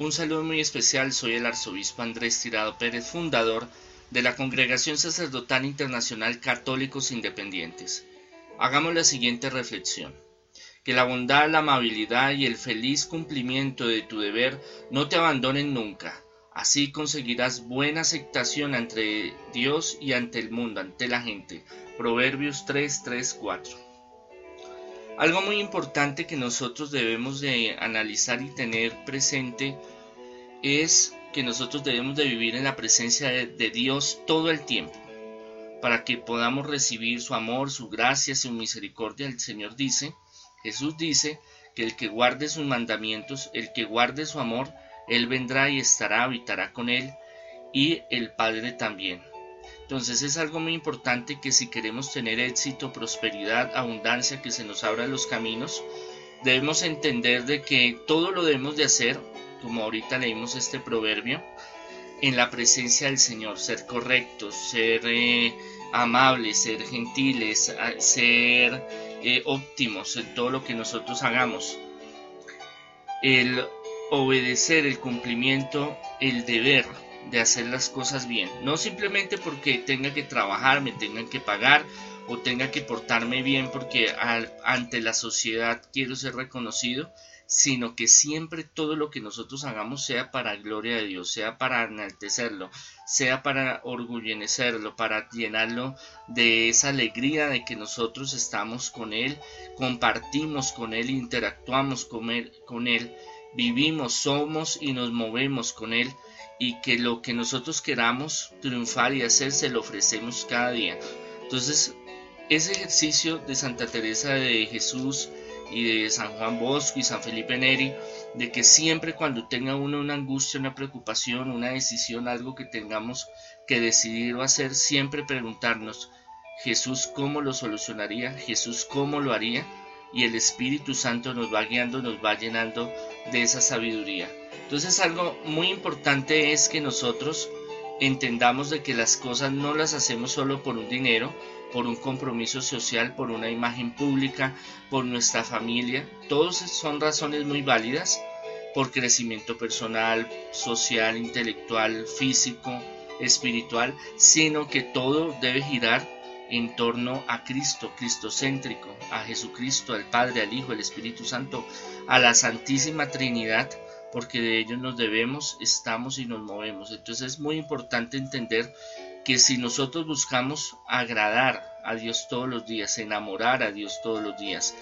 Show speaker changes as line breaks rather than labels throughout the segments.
Un saludo muy especial, soy el arzobispo Andrés Tirado Pérez, fundador de la Congregación Sacerdotal Internacional Católicos Independientes. Hagamos la siguiente reflexión. Que la bondad, la amabilidad y el feliz cumplimiento de tu deber no te abandonen nunca. Así conseguirás buena aceptación ante Dios y ante el mundo, ante la gente. Proverbios 3, 3, 4. Algo muy importante que nosotros debemos de analizar y tener presente es que nosotros debemos de vivir en la presencia de, Dios todo el tiempo para que podamos recibir su amor, su gracia, su misericordia. El Señor dice, Jesús dice que el que guarde sus mandamientos, el que guarde su amor, Él vendrá y estará, habitará con Él y el Padre también. Entonces es algo muy importante que si queremos tener éxito, prosperidad, abundancia, que se nos abran los caminos, debemos entender de que todo lo debemos de hacer, como ahorita leímos este proverbio, en la presencia del Señor, ser correctos, ser eh, amables, ser gentiles, ser eh, óptimos en todo lo que nosotros hagamos. El obedecer, el cumplimiento, el deber, de hacer las cosas bien. No simplemente porque tenga que trabajar, me tengan que pagar o tenga que portarme bien porque ante la sociedad quiero ser reconocido, sino que siempre todo lo que nosotros hagamos sea para gloria de Dios, sea para enaltecerlo, sea para orgullecerlo, para llenarlo de esa alegría de que nosotros estamos con Él, compartimos con Él, interactuamos con Él, con él vivimos, somos y nos movemos con Él y que lo que nosotros queramos triunfar y hacer se lo ofrecemos cada día. Entonces, ese ejercicio de Santa Teresa de Jesús y de San Juan Bosco y San Felipe Neri, de que siempre cuando tenga uno una angustia, una preocupación, una decisión, algo que tengamos que decidir o hacer, siempre preguntarnos, Jesús cómo lo solucionaría, Jesús cómo lo haría, y el Espíritu Santo nos va guiando, nos va llenando de esa sabiduría. Entonces algo muy importante es que nosotros entendamos de que las cosas no las hacemos solo por un dinero, por un compromiso social, por una imagen pública, por nuestra familia. Todos son razones muy válidas por crecimiento personal, social, intelectual, físico, espiritual, sino que todo debe girar en torno a Cristo, cristocéntrico, a Jesucristo, al Padre, al Hijo, al Espíritu Santo, a la Santísima Trinidad, porque de ellos nos debemos, estamos y nos movemos. Entonces es muy importante entender que si nosotros buscamos agradar a Dios todos los días, enamorar a Dios todos los días,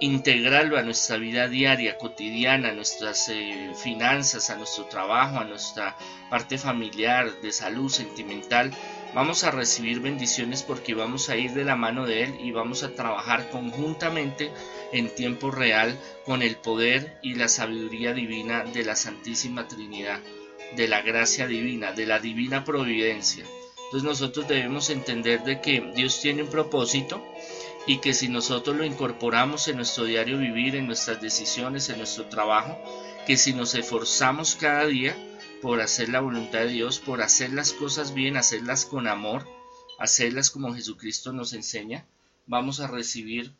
integrarlo a nuestra vida diaria, cotidiana, a nuestras eh, finanzas, a nuestro trabajo, a nuestra parte familiar, de salud, sentimental, vamos a recibir bendiciones porque vamos a ir de la mano de Él y vamos a trabajar conjuntamente en tiempo real con el poder y la sabiduría divina de la Santísima Trinidad, de la gracia divina, de la divina providencia. Entonces nosotros debemos entender de que Dios tiene un propósito y que si nosotros lo incorporamos en nuestro diario vivir, en nuestras decisiones, en nuestro trabajo, que si nos esforzamos cada día, por hacer la voluntad de Dios, por hacer las cosas bien, hacerlas con amor, hacerlas como Jesucristo nos enseña, vamos a recibir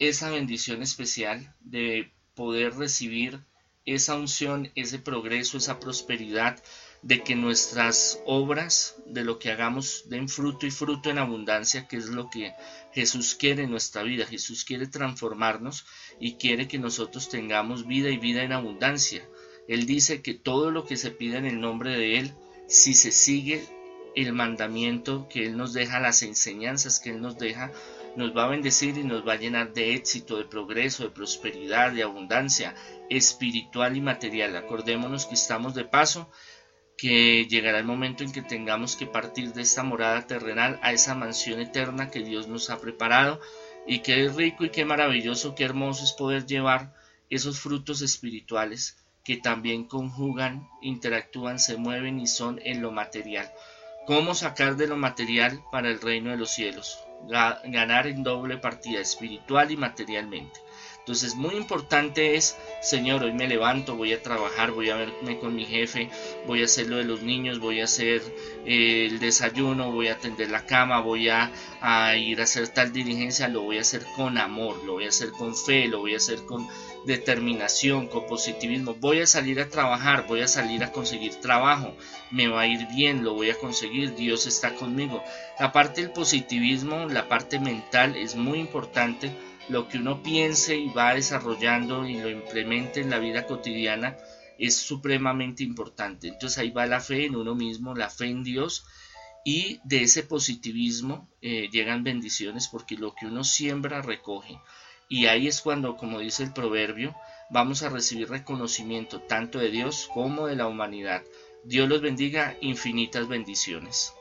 esa bendición especial de poder recibir esa unción, ese progreso, esa prosperidad, de que nuestras obras, de lo que hagamos, den fruto y fruto en abundancia, que es lo que Jesús quiere en nuestra vida. Jesús quiere transformarnos y quiere que nosotros tengamos vida y vida en abundancia. Él dice que todo lo que se pide en el nombre de Él, si se sigue el mandamiento que Él nos deja, las enseñanzas que Él nos deja, nos va a bendecir y nos va a llenar de éxito, de progreso, de prosperidad, de abundancia espiritual y material. Acordémonos que estamos de paso, que llegará el momento en que tengamos que partir de esta morada terrenal a esa mansión eterna que Dios nos ha preparado y qué rico y qué maravilloso, qué hermoso es poder llevar esos frutos espirituales que también conjugan, interactúan, se mueven y son en lo material. ¿Cómo sacar de lo material para el reino de los cielos? ganar en doble partida espiritual y materialmente. Entonces, muy importante es, Señor, hoy me levanto, voy a trabajar, voy a verme con mi jefe, voy a hacer lo de los niños, voy a hacer eh, el desayuno, voy a atender la cama, voy a, a ir a hacer tal diligencia, lo voy a hacer con amor, lo voy a hacer con fe, lo voy a hacer con determinación, con positivismo. Voy a salir a trabajar, voy a salir a conseguir trabajo, me va a ir bien, lo voy a conseguir, Dios está conmigo. La parte del positivismo, la parte mental es muy importante lo que uno piense y va desarrollando y lo implemente en la vida cotidiana es supremamente importante. Entonces ahí va la fe en uno mismo, la fe en Dios y de ese positivismo eh, llegan bendiciones porque lo que uno siembra recoge. Y ahí es cuando, como dice el proverbio, vamos a recibir reconocimiento tanto de Dios como de la humanidad. Dios los bendiga, infinitas bendiciones.